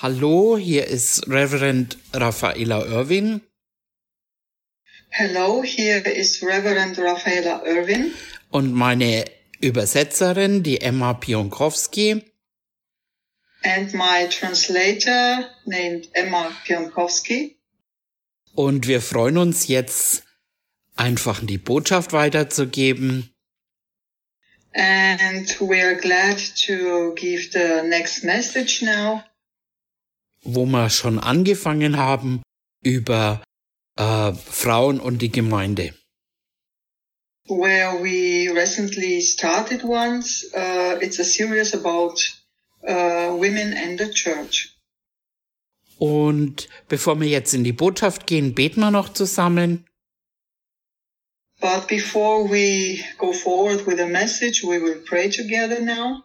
Hallo, hier ist Reverend Raffaella Irwin. Hello, here is Reverend Raffaella Irwin. Und meine Übersetzerin, die Emma Pionkowski. And my translator named Emma Pionkowski. Und wir freuen uns jetzt, einfach die Botschaft weiterzugeben. And we're glad to give the next message now. Wo wir schon angefangen haben über äh, Frauen und die Gemeinde. Where we recently started once, uh, it's a series about uh, women and the church. Und bevor wir jetzt in die Botschaft gehen, beten wir noch zusammen. But before we go forward with the message, we will pray together now.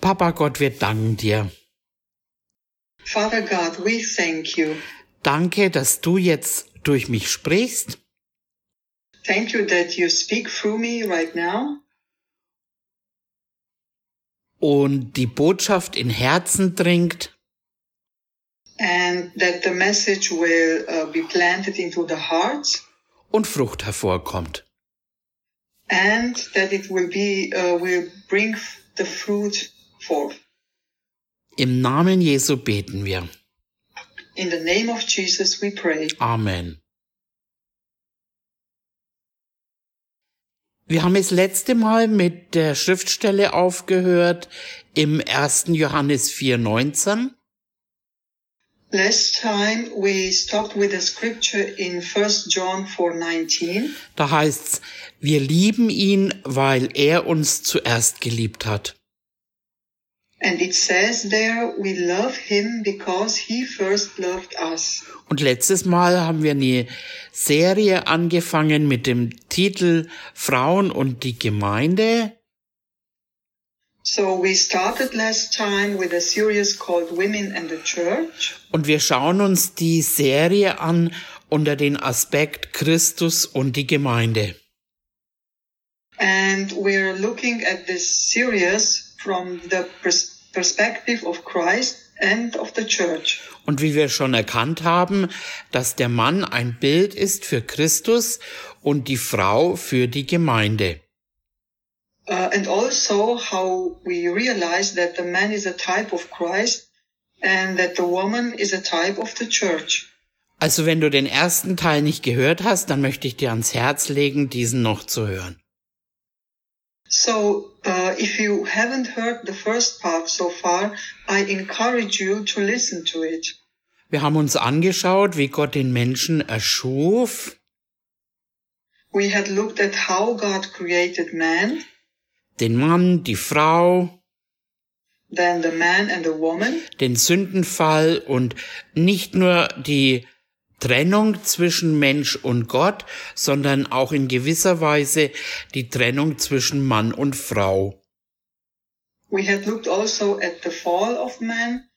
Papa Gott, wir danken dir. Father God, we thank you. Danke, dass du jetzt durch mich sprichst. Thank you that you speak through me right now. Und die Botschaft in Herzen dringt. And that the message will uh, be planted into the hearts. Und Frucht hervorkommt. And that it will be, uh, will bring the fruit forth. Im Namen Jesu beten wir. In the name of Jesus we pray. Amen. Wir haben das letzte Mal mit der Schriftstelle aufgehört im 1. Johannes 4,19. Last time we stopped with the scripture in 1 John 4:19. Da heißt's, wir lieben ihn, weil er uns zuerst geliebt hat. And it says there, we love him because he first loved us. Und letztes Mal haben wir eine Serie angefangen mit dem Titel Frauen und die Gemeinde. So we started last time with a series called Women and the Church. Und wir schauen uns die Serie an unter den Aspekt Christus und die Gemeinde. And we're looking at this series from the pers perspective of Christ and of the church. Und wie wir schon erkannt haben, dass der Mann ein Bild ist für Christus und die Frau für die Gemeinde. Uh, and also how we realize that the man is a type of Christ and that the woman is a type of the church. Also wenn du den ersten Teil nicht gehört hast, dann möchte ich dir ans Herz legen, diesen noch zu hören. So, uh, if you haven't heard the first part so far, I encourage you to listen to it. Wir haben uns angeschaut, wie Gott den Menschen erschuf, We had looked at how God created man, den Mann, die Frau, then the man and the woman, den Sündenfall und nicht nur die Trennung zwischen Mensch und Gott, sondern auch in gewisser Weise die Trennung zwischen Mann und Frau. We had looked also at the fall of man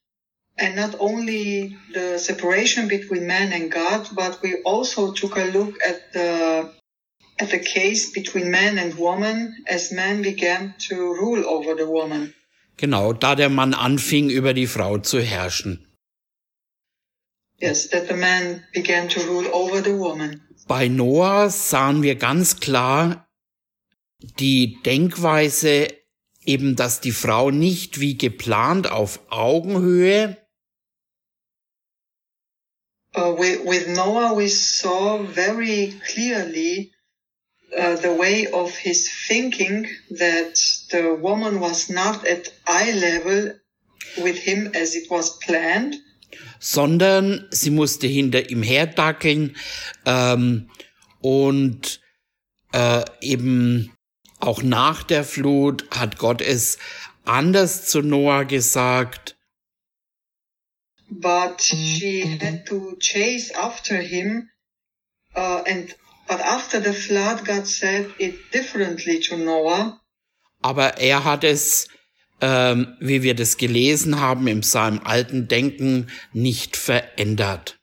and not only the separation between man and God, but we also took a look at the at the case between man and woman as man began to rule over the woman. Genau, da der Mann anfing, über die Frau zu herrschen. Yes, that the man began to rule over the woman. Bei Noah sahen wir ganz klar die Denkweise eben, dass die Frau nicht wie geplant auf Augenhöhe, Uh, with, with Noah, we saw very clearly uh, the way of his thinking that the woman was not at eye level with him as it was planned, sondern sie musste hinter ihm herdackeln ähm, und äh, eben auch nach der Flut hat Gott es anders zu Noah gesagt. but she had to chase after him. Uh, and but after the flood, God said it differently to Noah. Aber er hat es, ähm, wie wir das gelesen haben, im seinem alten Denken nicht verändert.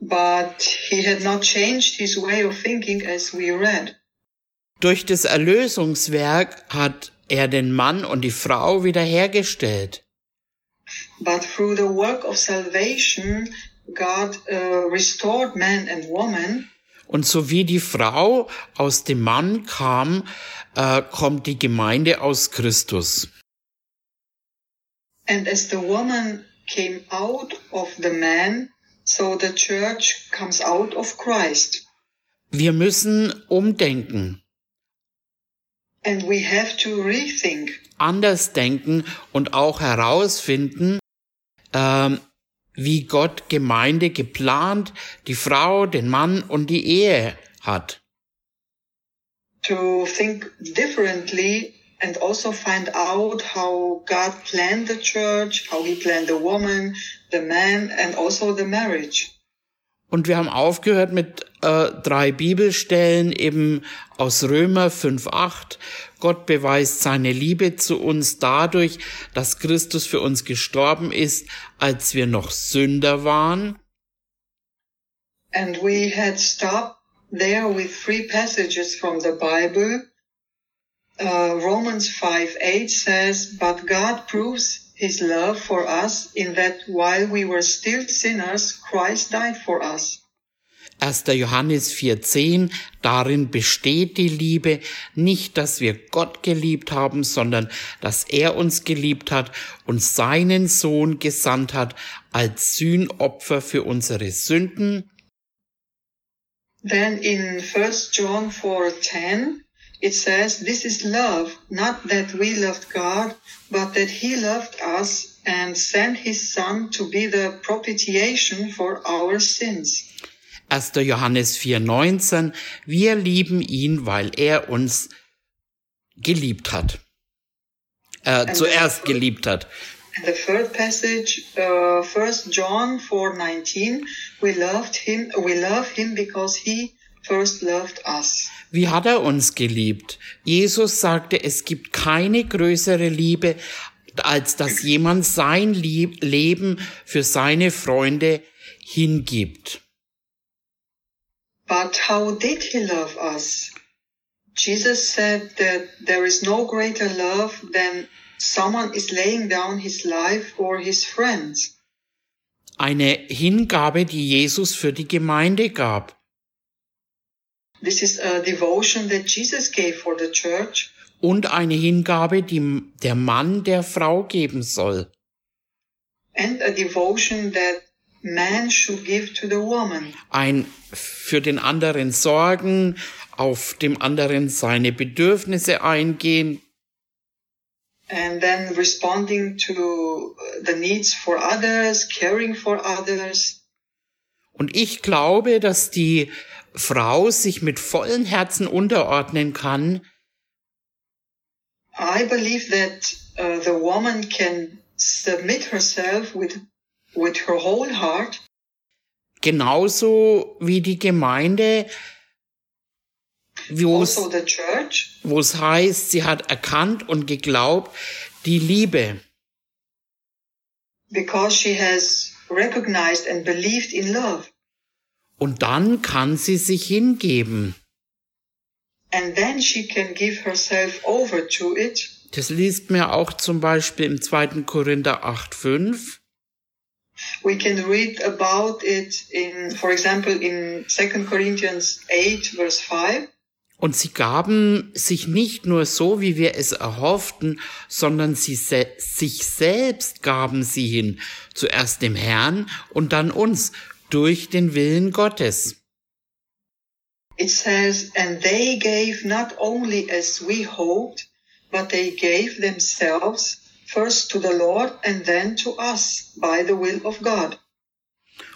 But he had not changed his way of thinking as we read. Durch das Erlösungswerk hat er den Mann und die Frau wiederhergestellt. but through the work of salvation, God uh, restored man and woman. Und so wie die Frau aus dem Mann kam, äh, kommt die Gemeinde aus Christus. And as the woman came out of the man, so the church comes out of Christ. Wir müssen umdenken, And we have to rethink anders denken und auch herausfinden, ähm, wie Gott Gemeinde geplant, die Frau, den Mann und die Ehe hat. to think differently and also find out how God planned the church, how he planned the woman, the man, and also the marriage. Und wir haben aufgehört mit äh, drei Bibelstellen eben aus Römer 5.8. Gott beweist seine Liebe zu uns dadurch, dass Christus für uns gestorben ist, als wir noch Sünder waren. And we had stopped there with three passages from the Bible. Uh, Romans 5 8 says, But God proves his love for us in that while we were still sinners, Christ died for us. 1. Johannes 4.10, darin besteht die Liebe, nicht, dass wir Gott geliebt haben, sondern dass er uns geliebt hat und seinen Sohn gesandt hat als Sühnopfer für unsere Sünden. Then in 1 John 4:10 it says this is love not that we loved God but that he loved us and sent his son to be the propitiation for our sins. 1. Johannes 4.19, wir lieben ihn, weil er uns geliebt hat. Äh, zuerst geliebt hat. And the third passage, uh, 1 John 4:19, we loved him we love him because he first loved us. Wie hat er uns geliebt? Jesus sagte, es gibt keine größere Liebe, als dass jemand sein Leben für seine Freunde hingibt. But how did he love us? Jesus said that there is no greater love than someone is laying down his life for his friends. Eine Hingabe, die Jesus für die Gemeinde gab. This is a devotion that Jesus gave for the church Und eine Hingabe, die der Mann der Frau geben soll. and a devotion that man should give to the woman. Ein für den anderen sorgen, auf dem anderen seine Bedürfnisse eingehen, And then responding to the needs for others, caring for others. Und ich glaube, dass die Frau sich mit vollen Herzen unterordnen kann, I believe that uh, the woman can submit herself with, with her whole heart genauso wie die Gemeinde, wo es, also the church, wo es heißt, sie hat erkannt und geglaubt, die Liebe. because she has recognized and believed in love. Und dann kann sie sich hingeben. And then she can give herself over to it. Das liest mir auch zum Beispiel im 2. Korinther 8,5. We can read about it in, for example, in 2 Corinthians 8, verse 5. Und sie gaben sich nicht nur so, wie wir es erhofften, sondern sie se sich selbst gaben sie hin, zuerst dem Herrn und dann uns, durch den Willen Gottes. It says, and they gave not only as we hoped, but they gave themselves first to the Lord and then to us by the will of God.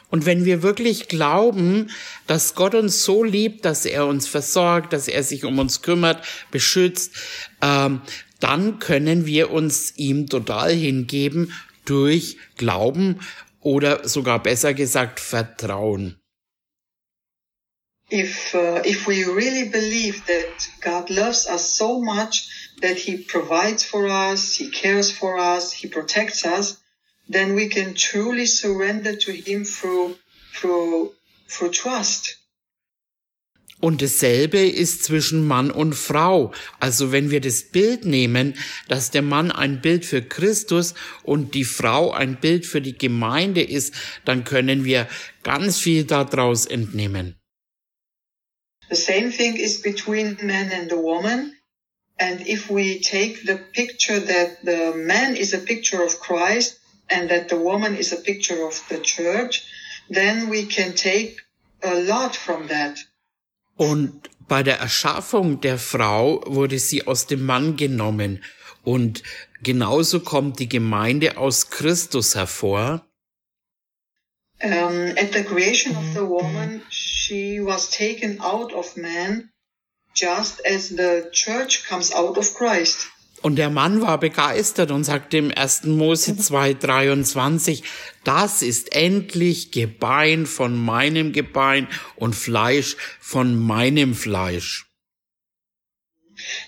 Und wenn wir wirklich glauben, dass Gott uns so liebt, dass er uns versorgt, dass er sich um uns kümmert, beschützt, ähm, dann können wir uns ihm total hingeben durch Glauben oder sogar besser gesagt Vertrauen. If, uh, if we really believe that God loves us so much that he provides for us, he cares for us, he protects us, then we can truly surrender to him through, through, through trust. Und dasselbe ist zwischen Mann und Frau. Also wenn wir das Bild nehmen, dass der Mann ein Bild für Christus und die Frau ein Bild für die Gemeinde ist, dann können wir ganz viel daraus entnehmen. The same thing is between man and the woman. And if we take the picture that the man is a picture of Christ and that the woman is a picture of the church, then we can take a lot from that. Und bei der Erschaffung der Frau wurde sie aus dem Mann genommen. Und genauso kommt die Gemeinde aus Christus hervor. Um, at the creation of the woman, she was taken out of man just as the church comes out of Christ. Und der Mann war begeistert und sagte im 1. Mose 2,23, das ist endlich Gebein von meinem Gebein und Fleisch von meinem Fleisch.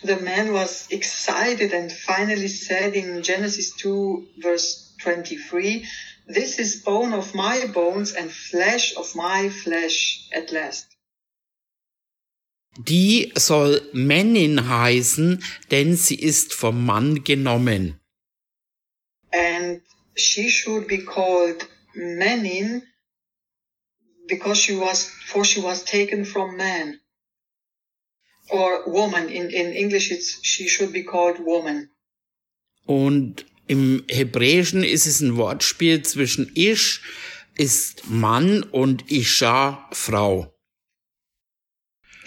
The man was excited and finally said in Genesis 2 verse 23, this is bone of my bones and flesh of my flesh at last. Die soll Männin heißen, denn sie ist vom Mann genommen. And she should be called Menin because she was, for she was taken from man. Or woman. In, in English it's, she should be called woman. Und im Hebräischen ist es ein Wortspiel zwischen Ish ist Mann und Isha Frau.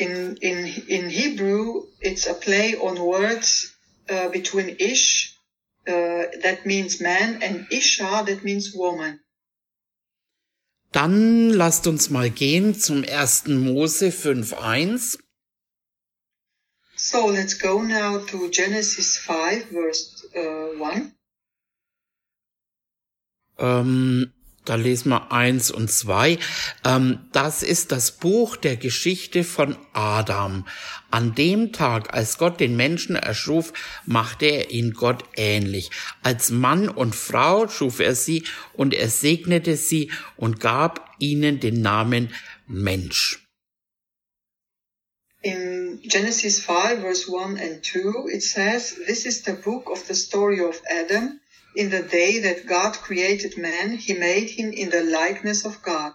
In in in Hebrew, it's a play on words uh, between ish, uh, that means man, and isha, that means woman. Dann lasst uns mal gehen zum 1. Mose 5.1. So let's go now to Genesis 5, verse uh, 1. Ähm, da lesen wir eins und zwei. Ähm, das ist das Buch der Geschichte von Adam. An dem Tag, als Gott den Menschen erschuf, machte er ihn Gott ähnlich. Als Mann und Frau schuf er sie und er segnete sie und gab ihnen den Namen Mensch. In Genesis 5, verse 1 and 2, it says, This is the book of the story of Adam. In the day that God created man, he made him in the likeness of God.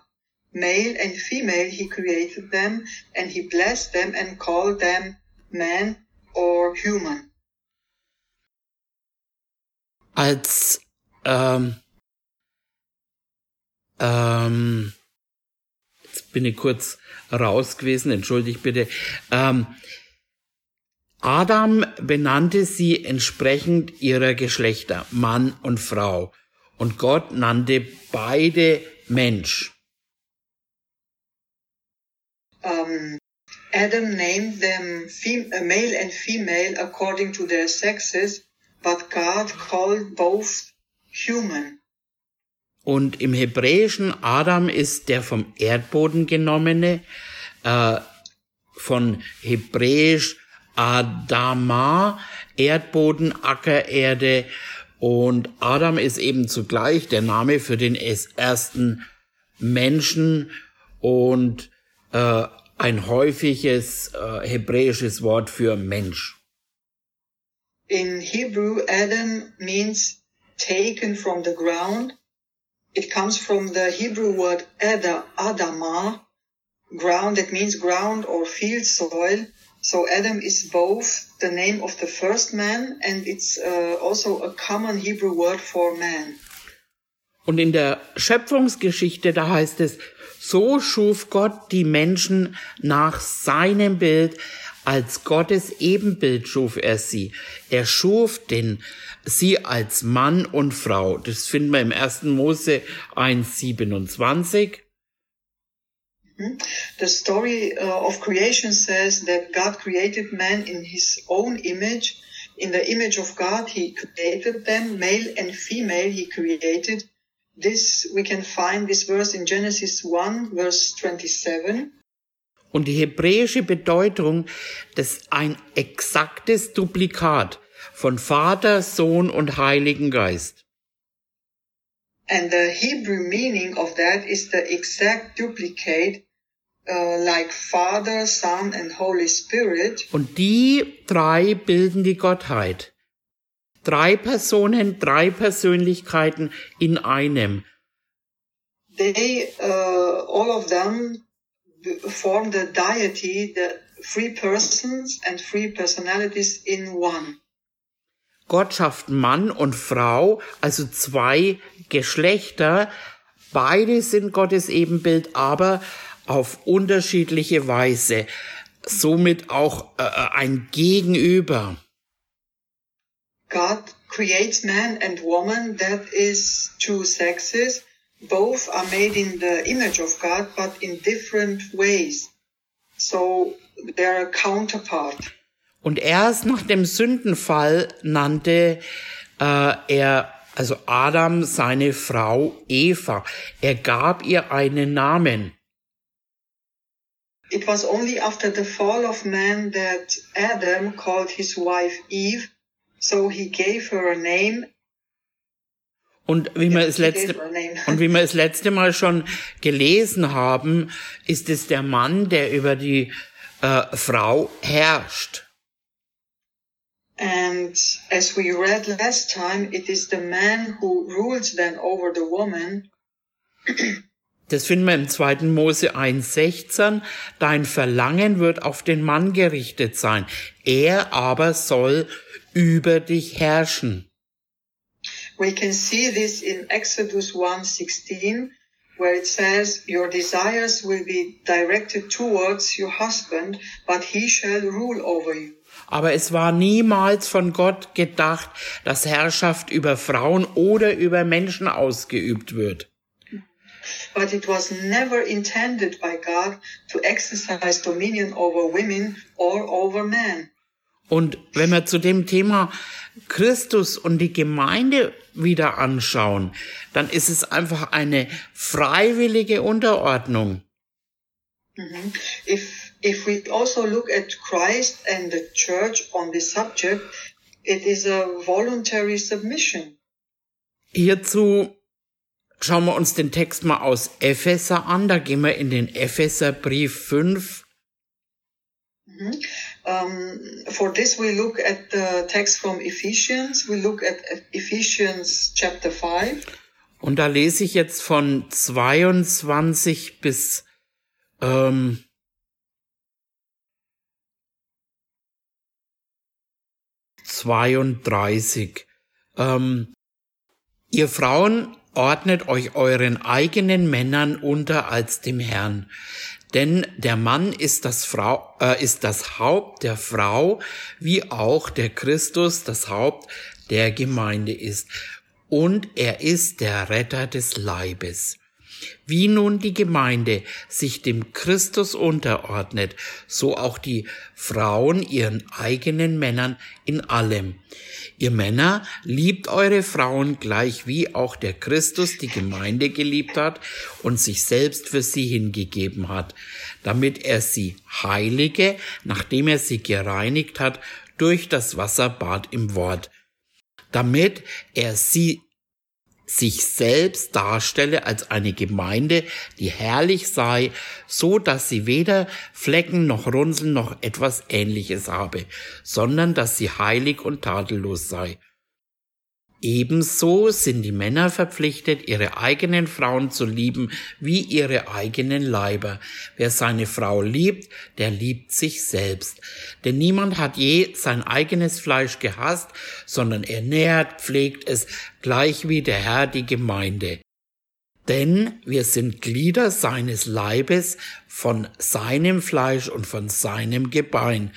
Male and female he created them, and he blessed them and called them man or human. Als ähm, ähm, jetzt bin ich kurz raus gewesen, entschuldigt bitte. Ähm, Adam benannte sie entsprechend ihrer Geschlechter, Mann und Frau. Und Gott nannte beide Mensch. Um, Adam named them male and female according to their sexes, but God called both human. Und im Hebräischen Adam ist der vom Erdboden genommene, äh, von Hebräisch Adama, Erdboden, Ackererde und Adam ist eben zugleich der Name für den ersten Menschen und äh, ein häufiges äh, hebräisches Wort für Mensch. In Hebrew, Adam means taken from the ground. It comes from the Hebrew word Ada, Adama, ground, that means ground or field soil. So Adam is both the name of the first man and it's uh, also a common Hebrew word for man. Und in der Schöpfungsgeschichte, da heißt es, so schuf Gott die Menschen nach seinem Bild, als Gottes Ebenbild schuf er sie. Er schuf den, sie als Mann und Frau. Das finden wir im 1. Mose 1,27. The story uh, of creation says that God created man in his own image. In the image of God, he created them, male and female, he created. This, we can find this verse in Genesis 1, verse 27. Und die hebräische Bedeutung, ist ein exaktes Duplikat von Vater, Sohn und Heiligen Geist. And the Hebrew meaning of that is the exact duplicate uh, like Father, Son, and Holy Spirit. Und die drei bilden die Gottheit. Drei Personen, drei Persönlichkeiten in einem. They, uh, all of them form the deity, the three persons and three personalities in one. Gott schafft Mann und Frau, also zwei Geschlechter. Beide sind Gottes Ebenbild, aber auf unterschiedliche Weise. Somit auch äh, ein Gegenüber. God creates man and woman that is two sexes. Both are made in the image of God, but in different ways. So they are counterpart. Und erst nach dem Sündenfall nannte äh, er, also Adam, seine Frau Eva. Er gab ihr einen Namen. It was only after the fall of man that Adam called his wife Eve, so he gave her a name. Und wie wir es letzte, und wie wir es letzte Mal schon gelesen haben, ist es der Mann, der über die äh, Frau herrscht. And as we read last time, it is the man who rules then over the woman. Das finden wir im 2. Mose 1,16. Dein Verlangen wird auf den Mann gerichtet sein. Er aber soll über dich herrschen. We can see this in Exodus 1:16 where it says your desires will be directed towards your husband but he shall rule over you. Aber es war niemals von Gott gedacht, dass Herrschaft über Frauen oder über Menschen ausgeübt wird. But it was never intended by God to exercise dominion over women or over men. Und wenn wir zu dem Thema Christus und die Gemeinde wieder anschauen, dann ist es einfach eine freiwillige Unterordnung. Mm -hmm. If if we also look at Christ and the church on this subject, it is a voluntary submission. Hierzu schauen wir uns den Text mal aus Epheser an. Da gehen wir in den Epheserbrief 5. Mm -hmm. Um, for this, we look at the text from Ephesians. We look at Ephesians chapter 5. Und da lese ich jetzt von 22 bis ähm, zweiunddreißig. Ähm, ihr Frauen ordnet euch euren eigenen Männern unter als dem Herrn, denn der Mann ist das, Frau, äh, ist das Haupt der Frau, wie auch der Christus das Haupt der Gemeinde ist. Und er ist der Retter des Leibes. Wie nun die Gemeinde sich dem Christus unterordnet, so auch die Frauen ihren eigenen Männern in allem. Ihr Männer, liebt eure Frauen gleich wie auch der Christus die Gemeinde geliebt hat und sich selbst für sie hingegeben hat, damit er sie heilige, nachdem er sie gereinigt hat durch das Wasserbad im Wort, damit er sie sich selbst darstelle als eine Gemeinde, die herrlich sei, so dass sie weder Flecken noch Runzeln noch etwas ähnliches habe, sondern dass sie heilig und tadellos sei. Ebenso sind die Männer verpflichtet, ihre eigenen Frauen zu lieben wie ihre eigenen Leiber. Wer seine Frau liebt, der liebt sich selbst. Denn niemand hat je sein eigenes Fleisch gehasst, sondern er nährt, pflegt es, gleich wie der Herr die Gemeinde. Denn wir sind Glieder seines Leibes von seinem Fleisch und von seinem Gebein.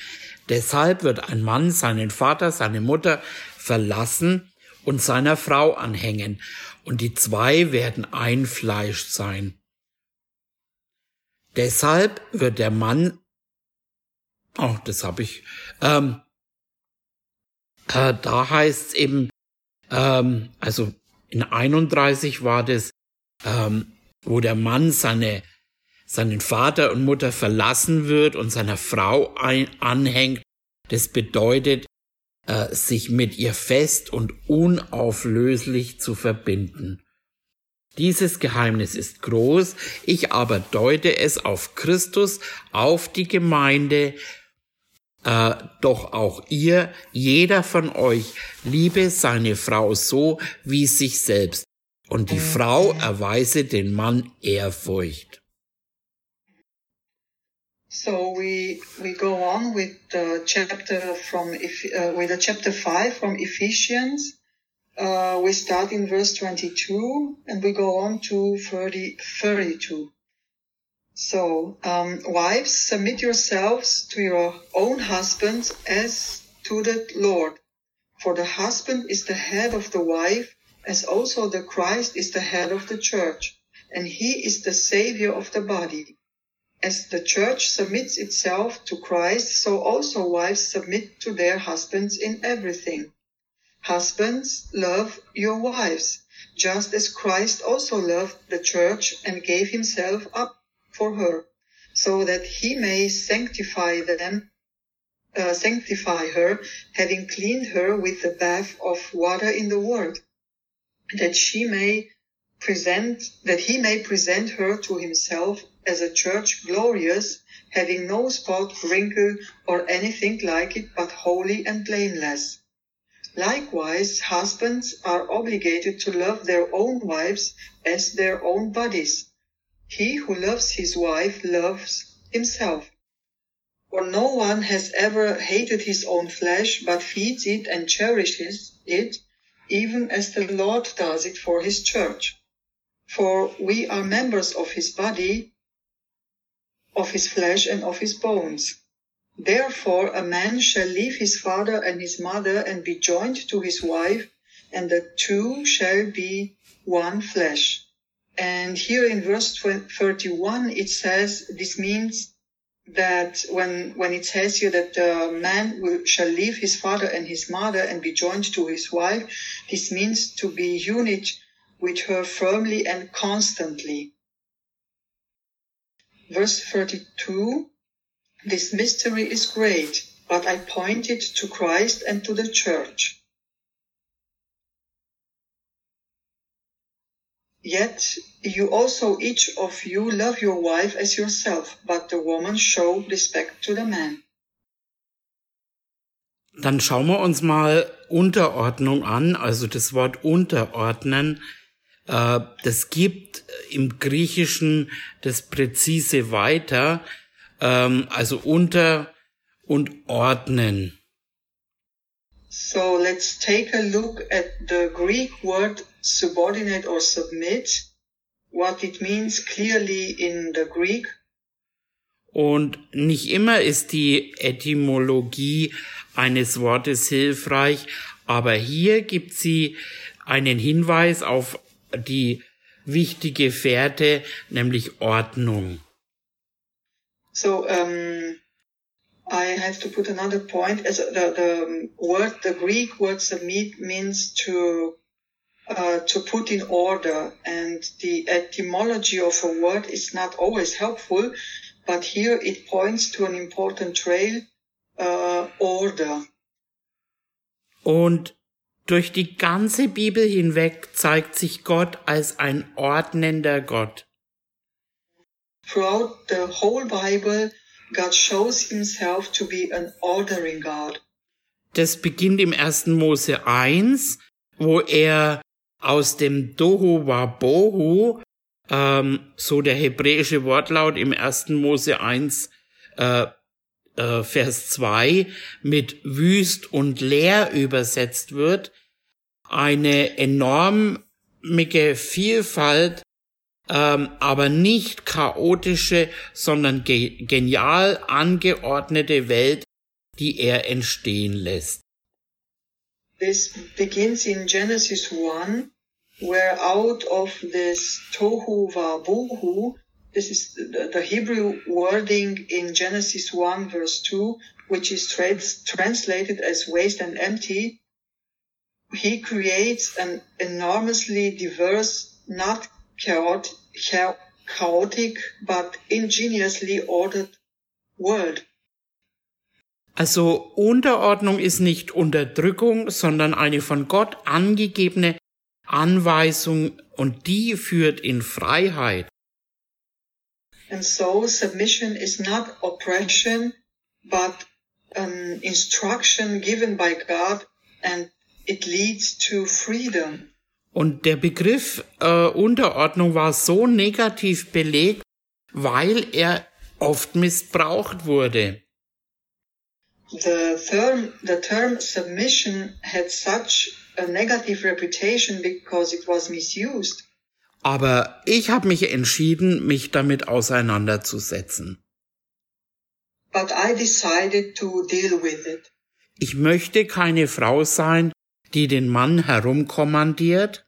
Deshalb wird ein Mann seinen Vater, seine Mutter verlassen und seiner Frau anhängen, und die zwei werden ein Fleisch sein. Deshalb wird der Mann, oh, das habe ich, ähm, äh, da heißt es eben, ähm, also in 31 war das, ähm, wo der Mann seine, seinen Vater und Mutter verlassen wird und seiner Frau ein, anhängt. Das bedeutet, äh, sich mit ihr fest und unauflöslich zu verbinden. Dieses Geheimnis ist groß, ich aber deute es auf Christus, auf die Gemeinde, äh, doch auch ihr, jeder von euch, liebe seine Frau so wie sich selbst, und die Frau erweise den Mann Ehrfurcht. So we we go on with the chapter from uh, with the chapter five from Ephesians. Uh, we start in verse 22 and we go on to 30, 32. So, um, wives, submit yourselves to your own husbands as to the Lord. For the husband is the head of the wife, as also the Christ is the head of the church, and he is the savior of the body. As the church submits itself to Christ, so also wives submit to their husbands in everything. Husbands, love your wives, just as Christ also loved the church and gave himself up for her, so that he may sanctify them, uh, sanctify her, having cleaned her with the bath of water in the word, that she may present, that he may present her to himself as a church glorious, having no spot, wrinkle, or anything like it, but holy and blameless. Likewise, husbands are obligated to love their own wives as their own bodies. He who loves his wife loves himself. For no one has ever hated his own flesh, but feeds it and cherishes it, even as the Lord does it for his church. For we are members of his body, of his flesh and of his bones. Therefore a man shall leave his father and his mother and be joined to his wife, and the two shall be one flesh. And here in verse 31, it says this means that when, when it says here that the man will, shall leave his father and his mother and be joined to his wife, this means to be unit with her firmly and constantly. Verse 32, this mystery is great, but I point it to Christ and to the church. Yet you also each of you love your wife as yourself, but the woman show respect to the man. Dann schauen wir uns mal Unterordnung an, also das Wort unterordnen. Äh, das gibt im Griechischen das präzise weiter ähm, also unter und ordnen. So let's take a look at the Greek word subordinate or submit, what it means clearly in the Greek. Und nicht immer ist die Etymologie eines Wortes hilfreich, aber hier gibt sie einen Hinweis auf die wichtige Fährte, nämlich Ordnung. So um, I have to put another point as the, the word, the Greek word submit means to uh, to put in order, and the etymology of a word is not always helpful, but here it points to an important trail, uh, order. Und durch die ganze Bibel hinweg zeigt sich Gott als ein ordnender Gott. Throughout the whole Bible, God shows himself to be an ordering God. Das beginnt im 1. Mose 1, wo er aus dem Dohu Wabohu, ähm, so der hebräische Wortlaut im 1. Mose 1, äh, äh, Vers 2, mit wüst und leer übersetzt wird, eine enorme Vielfalt ähm, aber nicht chaotische, sondern ge genial angeordnete Welt, die er entstehen lässt. This begins in Genesis 1, where out of this tohu vabuhu, this is the, the Hebrew wording in Genesis 1 verse 2, which is trans translated as waste and empty, he creates an enormously diverse, not chaotic, chaotic but ingeniously ordered world. Also Unterordnung ist nicht Unterdrückung, sondern eine von Gott angegebene Anweisung und die führt in Freiheit. And so submission is not oppression, but an instruction given by God and it leads to freedom. Und der Begriff äh, Unterordnung war so negativ belegt, weil er oft missbraucht wurde. The term, the term submission had such a negative reputation because it was misused. Aber ich habe mich entschieden, mich damit auseinanderzusetzen. But I decided to deal with it. Ich möchte keine Frau sein, die den Mann herumkommandiert.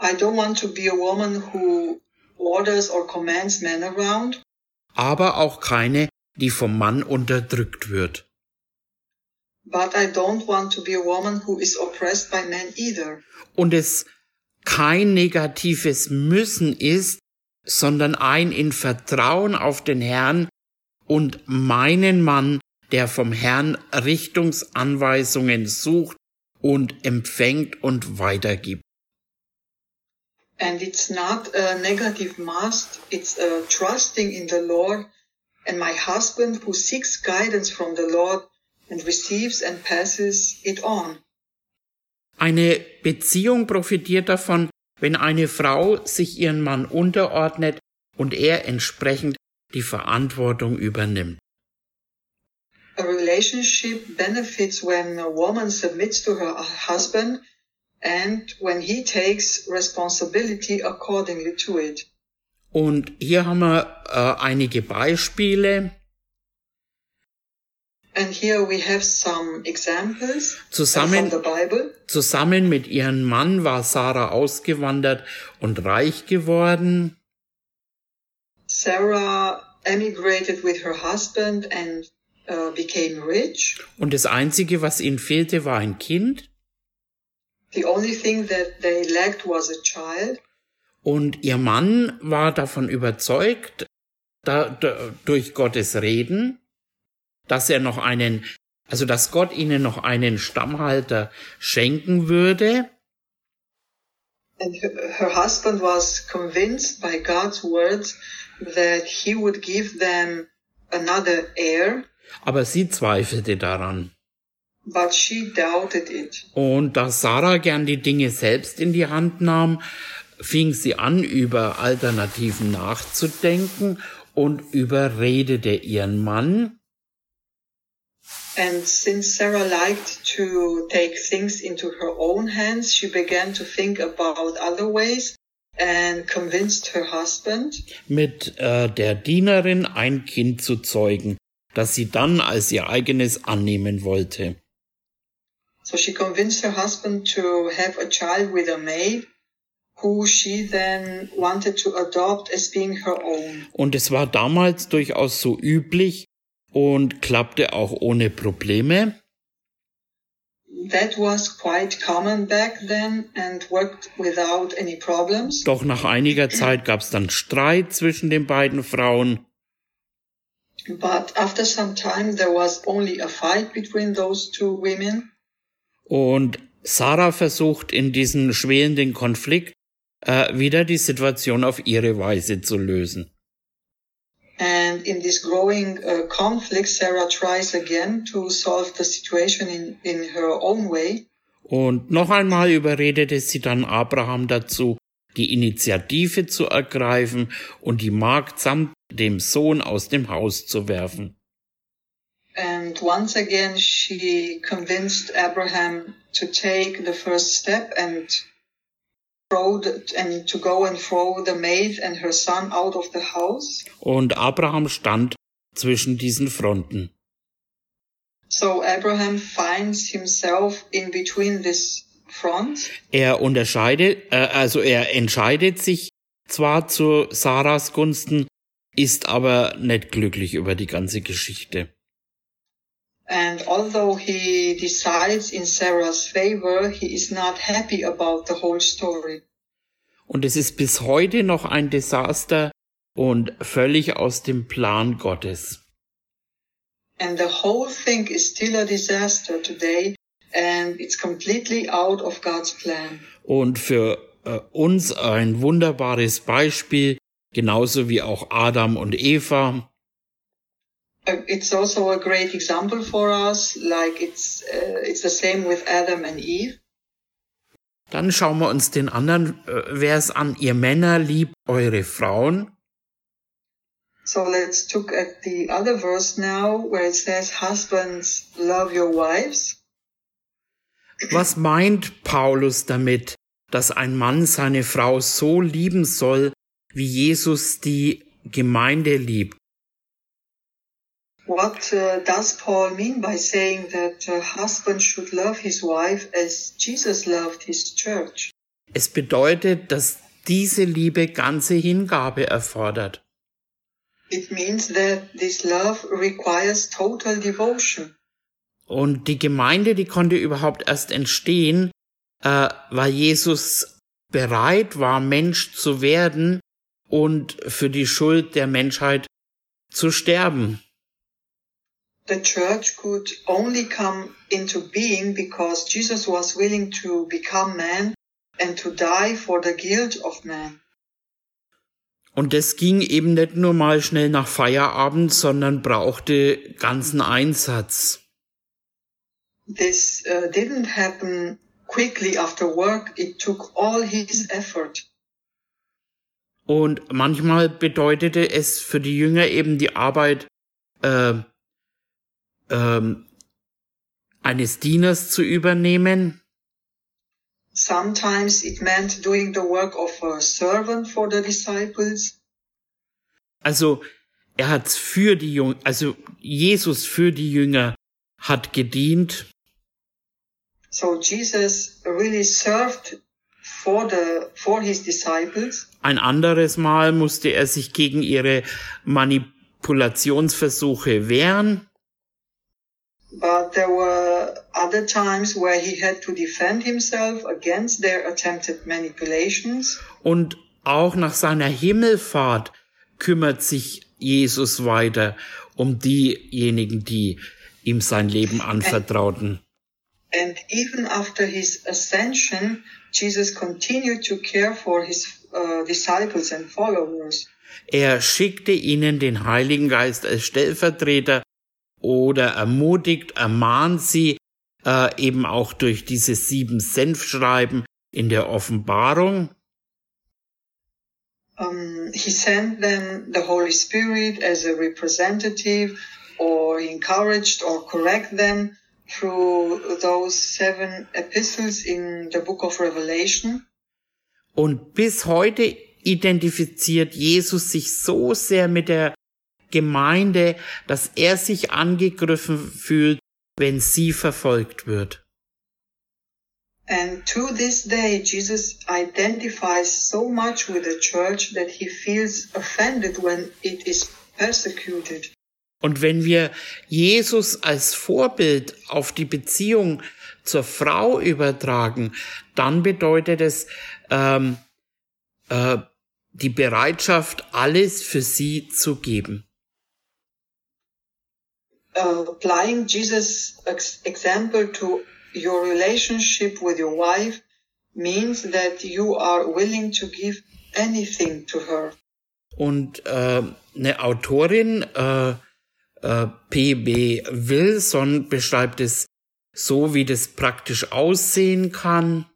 I don't want to be a woman who orders or commands men around, aber auch keine, die vom Mann unterdrückt wird. but I don't want to be a woman who is oppressed by men either. Und es kein negatives Müssen ist, sondern ein in Vertrauen auf den Herrn und meinen Mann, der vom Herrn Richtungsanweisungen sucht und empfängt und weitergibt. And it's not a negative must, it's a trusting in the Lord and my husband who seeks guidance from the Lord and receives and passes it on. Eine Beziehung profitiert davon, wenn eine Frau sich ihren Mann unterordnet und er entsprechend die Verantwortung übernimmt. A relationship benefits when a woman submits to her husband and when he takes responsibility accordingly to it. Und hier haben wir äh, einige Beispiele. And here we have some examples Zusammen, from the Bible. zusammen mit ihrem Mann war Sarah ausgewandert und reich geworden. Sarah emigrated with her husband and uh, became rich. Und das Einzige, was ihnen fehlte, war ein Kind. The only thing that they lacked was a child. Und ihr Mann war davon überzeugt, da, da, durch Gottes Reden, dass er noch einen, also dass Gott ihnen noch einen Stammhalter schenken würde. And her, husband was convinced by God's words that he would give them another heir, Aber sie zweifelte daran. but she doubted it. Und da Sarah gern die Dinge selbst in die Hand nahm, fing sie an, über Alternativen nachzudenken und überredete ihren Mann, And since Sarah liked to take things into her own hands, she began to think about other ways and convinced her husband mit äh, der Dienerin ein Kind zu zeugen, das sie dann als ihr eigenes annehmen wollte. So she convinced her husband to have a child with a maid who she then wanted to adopt as being her own. Und es war damals durchaus so üblich und klappte auch ohne Probleme. That was quite common back then and worked without any problems. Doch nach einiger Zeit gab es dann Streit zwischen den beiden Frauen But after some time, there was only a fight between those two women. und Sarah versucht in diesem schwelenden Konflikt äh, wieder die Situation auf ihre Weise zu lösen. And in this growing uh, conflict, Sarah tries again to solve the situation in, in her own way. Und noch einmal überredete sie dann Abraham dazu, die Initiative zu ergreifen und die Magd samt dem Sohn aus dem Haus zu werfen. And once again, she convinced Abraham to take the first step and Und Abraham stand zwischen diesen Fronten. So Abraham finds himself in between this front. Er unterscheidet, äh, also er entscheidet sich zwar zu Sarahs Gunsten, ist aber nicht glücklich über die ganze Geschichte. And although he decides in Sarah's favor, he is not happy about the whole story. Und es ist bis heute noch ein Desaster und völlig aus dem Plan Gottes. And the whole thing is still a disaster today and it's completely out of God's plan. Und für äh, uns ein wunderbares Beispiel, genauso wie auch Adam und Eva. It's also a great example for us, like it's uh, it's the same with Adam and Eve. Dann schauen wir uns den anderen äh, Vers an. Ihr Männer liebt eure Frauen. So let's look at the other verse now where it says, Husbands, love your wives. Was meint Paulus damit, dass ein Mann seine Frau so lieben soll, wie Jesus die Gemeinde liebt? What uh, does Paul mean by saying that a husband should love his wife as Jesus loved his church? Es bedeutet, dass diese Liebe ganze Hingabe erfordert. It means that this love requires total devotion. Und die Gemeinde, die konnte überhaupt erst entstehen, äh, weil Jesus bereit war, Mensch zu werden und für die Schuld der Menschheit zu sterben. The church could only come into being because Jesus was willing to become man and to die for the guilt of man. Und das ging eben nicht nur mal schnell nach Feierabend, sondern brauchte ganzen Einsatz. This uh, didn't happen quickly after work. It took all his effort. Und manchmal bedeutete es für die Jünger eben die Arbeit äh, äh, eines Dieners zu übernehmen. Sometimes it meant doing the work of a servant for the disciples. Also er hat für die Jünger, also Jesus für die Jünger hat gedient. So Jesus really served for the for his disciples. Ein anderes Mal musste er sich gegen ihre Manipulationsversuche wehren. But there were other times where he had to defend himself against their attempted manipulations. Und auch nach seiner Himmelfahrt kümmert sich Jesus weiter um diejenigen, die ihm sein Leben anvertrauten. And even after his ascension, Jesus continued to care for his uh, disciples and followers. Er schickte ihnen den Heiligen Geist als Stellvertreter oder ermutigt, ermahnt sie äh, eben auch durch diese sieben Senfschreiben in der Offenbarung. Um, he sent them the Holy Spirit as a representative or encouraged or correct them through those seven epistles in the book of Revelation. Und bis heute identifiziert Jesus sich so sehr mit der Gemeinde, dass er sich angegriffen fühlt, wenn sie verfolgt wird. And to this day, Jesus identifies so much with the church that he feels offended when it is persecuted. Und wenn wir Jesus als Vorbild auf die Beziehung zur Frau übertragen, dann bedeutet es ähm, äh, die Bereitschaft, alles für sie zu geben. Uh, applying Jesus' ex- example to your relationship with your wife means that you are willing to give anything to her. Und äh, eine Autorin, äh, äh, P.B. Wilson, beschreibt es so, wie das praktisch aussehen kann.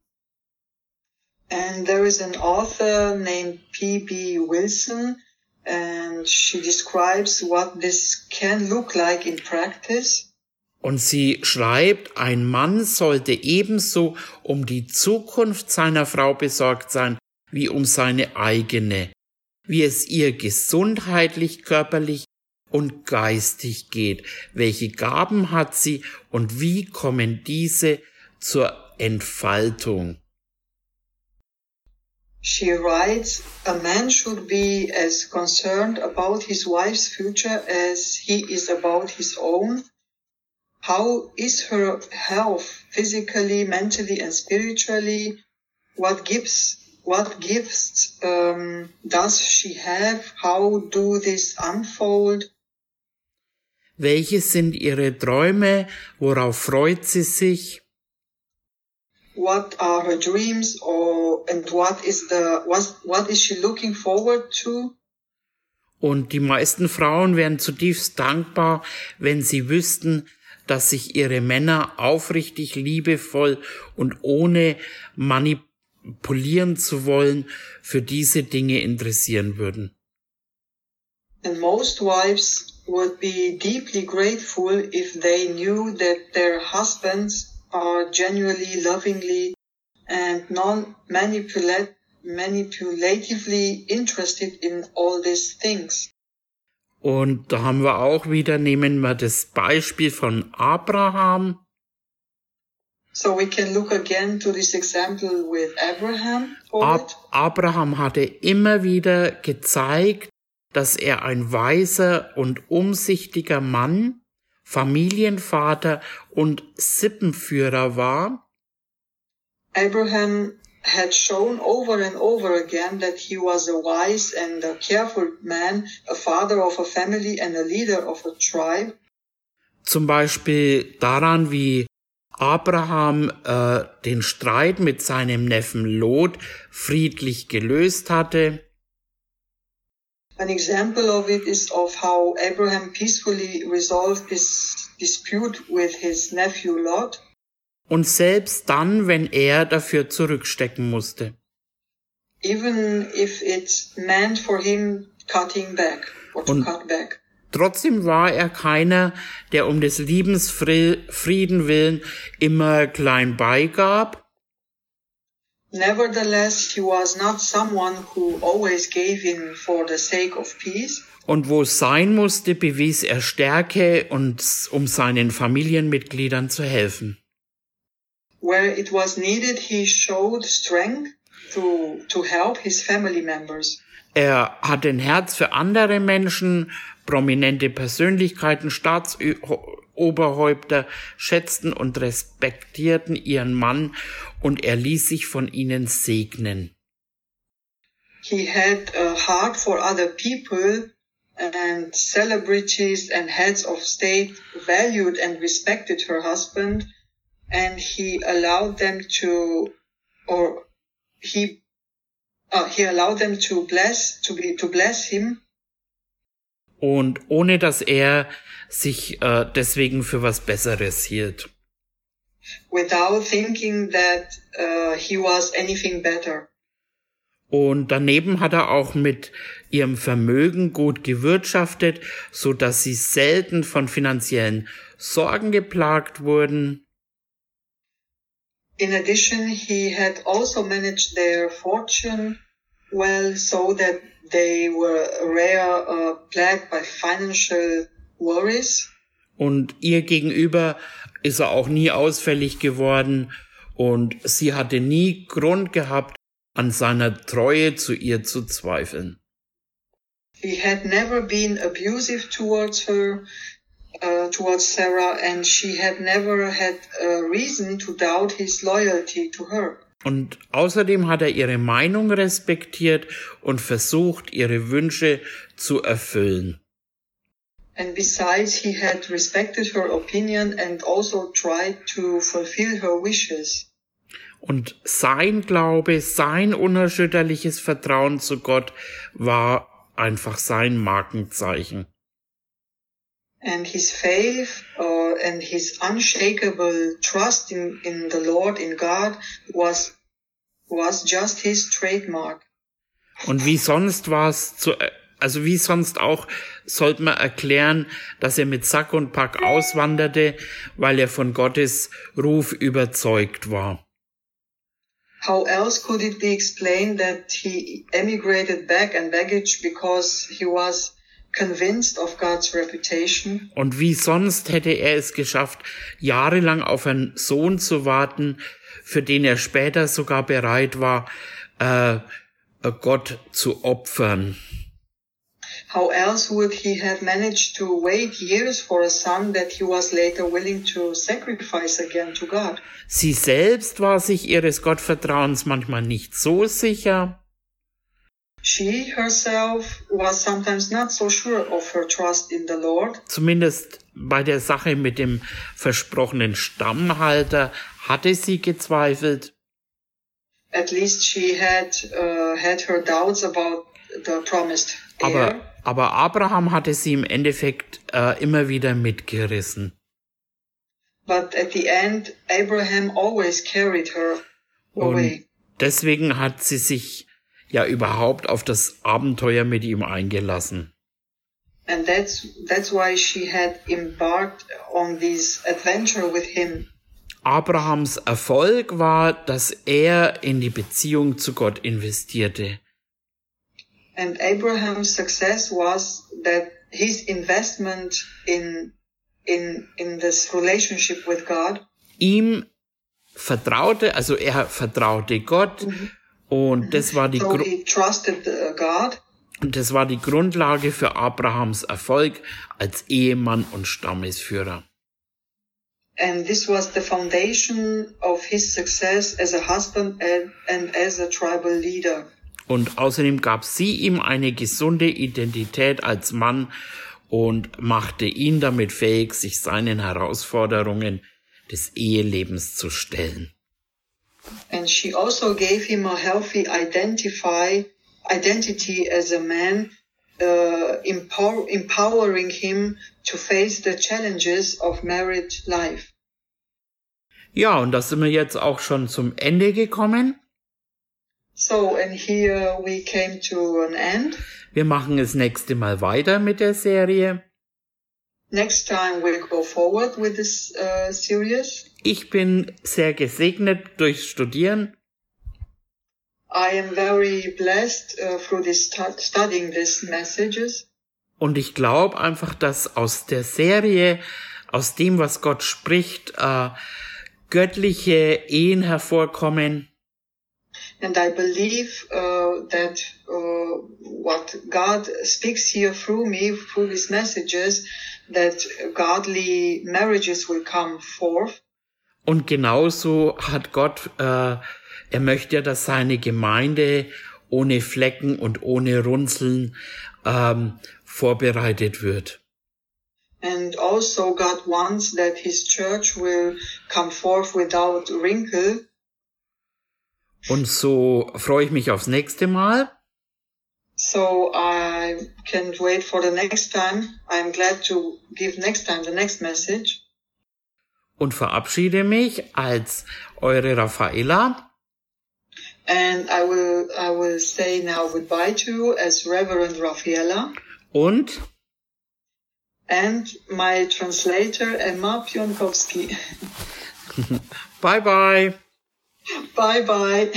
And there is an author named P.B. Wilson, and she describes what this can look like in practice. Und sie schreibt, ein Mann sollte ebenso um die Zukunft seiner Frau besorgt sein, wie um seine eigene, wie es ihr gesundheitlich, körperlich und geistig geht, welche Gaben hat sie und wie kommen diese zur Entfaltung. She writes, a man should be as concerned about his wife's future as he is about his own. How is her health physically, mentally, and spiritually? What gifts, what gifts um, does she have? How do this unfold? Welche sind ihre Träume? Worauf freut sie sich? What are her dreams or and what is the what what is she looking forward to und die meisten Frauen wären zutiefst dankbar, wenn sie wüssten, dass sich ihre Männer aufrichtig liebevoll und ohne manipulieren zu wollen für diese Dinge interessieren würden. And most wives would be deeply grateful if they knew that their husbands are genuinely, lovingly, and non-manipulatively interested in all these things. Und da haben wir auch wieder, nehmen wir das Beispiel von Abraham. So we can look again to this example with Abraham. Ab Abraham hatte immer wieder gezeigt, dass er ein weiser und umsichtiger Mann, Familienvater und Sippenführer war. Abraham had shown over and over again that he was a wise and a careful man, a father of a family and a leader of a tribe. Zum Beispiel daran, wie Abraham äh, den Streit mit seinem Neffen Lot friedlich gelöst hatte. An example of it is of how Abraham peacefully resolved this dispute with his nephew Lot. Und selbst dann, wenn er dafür zurückstecken musste. Even if it meant for him cutting back or to Und cut back. Trotzdem war er keiner, der um des Liebensfrieden willen immer klein beigab. Nevertheless, he was not someone who always gave in for the sake of peace. Und wo es sein musste, bewies er Stärke und um seinen Familienmitgliedern zu helfen. Where it was needed, he showed strength to, to help his family members. Er hat ein Herz für andere Menschen, prominente Persönlichkeiten, Staatsoberhäupter schätzten und respektierten ihren Mann und er ließ sich von ihnen segnen. He had a heart for other people and celebrities and heads of state valued and respected her husband and he allowed them to or he uh, he allowed them to bless to be to bless him und ohne dass er sich äh, deswegen für was besseres hielt without thinking that uh, he was anything better und daneben hat er auch mit ihrem Vermögen gut gewirtschaftet, so dass sie selten von finanziellen Sorgen geplagt wurden. In addition, he had also managed their fortune well so that they were rare uh, plagued by financial worries. Und ihr gegenüber ist er auch nie ausfällig geworden und sie hatte nie Grund gehabt, an seiner Treue zu ihr zu zweifeln. He had never been abusive towards her, uh, towards Sarah, and she had never had a reason to doubt his loyalty to her. Und außerdem hat er ihre Meinung respektiert und versucht, ihre Wünsche zu erfüllen. And besides, he had respected her opinion and also tried to fulfill her wishes. Und sein Glaube, sein unerschütterliches Vertrauen zu Gott war einfach sein Markenzeichen. And his faith uh, and his unshakable trust in, in the Lord, in God, was, was just his trademark. Und wie sonst war es zu, also wie sonst auch, sollte man erklären, dass er mit Sack und Pack auswanderte, weil er von Gottes Ruf überzeugt war. How else could it be explained that he emigrated back and baggage because he was convinced of God's reputation? Und wie sonst hätte er es geschafft, jahrelang auf einen Sohn zu warten, für den er später sogar bereit war, äh, Gott zu opfern. How else would he have managed to wait years for a son that he was later willing to sacrifice again to God? Sie selbst war sich ihres Gottvertrauens manchmal nicht so sicher. she herself was sometimes not so sure of her trust in the Lord. Zumindest bei der Sache mit dem versprochenen Stammhalter hatte sie gezweifelt. At least she had uh, had her doubts about the promised heir. Aber, aber Abraham hatte sie im Endeffekt äh, immer wieder mitgerissen. But at the end, Abraham always carried her away. Und deswegen hat sie sich ja überhaupt auf das Abenteuer mit ihm eingelassen. And that's that's why she had embarked on this adventure with him. Abrahams Erfolg war, dass er in die Beziehung zu Gott investierte. And Abraham's success was that his investment in in in this relationship with God Ihm vertraute, also er vertraute Gott und das war die so Gru he trusted uh, God und das war die Grundlage für Abrahams Erfolg als Ehemann und Stammesführer. and this was the foundation of his success as a husband and, as a tribal leader. Und außerdem gab sie ihm eine gesunde Identität als Mann und machte ihn damit fähig, sich seinen Herausforderungen des Ehelebens zu stellen. And she also gave him a healthy identify identity as a man, uh, empower, empowering him to face the challenges of married life. Ja, und da sind wir jetzt auch schon zum Ende gekommen. So, and here we came to an end. Wir machen das nächste Mal weiter mit der Serie. Next time we'll go forward with this uh, series. Ich bin sehr gesegnet durchs Studieren I am very blessed uh, through this stu- studying these messages. Und ich glaube einfach, dass aus der Serie, aus dem, was Gott spricht, äh, göttliche Ehen hervorkommen, And I believe uh, that uh, what God speaks here through me, through these messages, that godly marriages will come forth. Und genauso hat Gott, äh, er möchte dass seine Gemeinde ohne Flecken und ohne Runzeln ähm, vorbereitet wird. And also God wants that his church will come forth without wrinkle. Und so freue ich mich aufs nächste Mal. So I can't wait for the next time. I'm glad to give next time the next message. und verabschiede mich als eure Raffaella And I will, I will say now goodbye to you as Reverend Raffaella und and my translator Emma Pionkowski. bye bye. bye bye.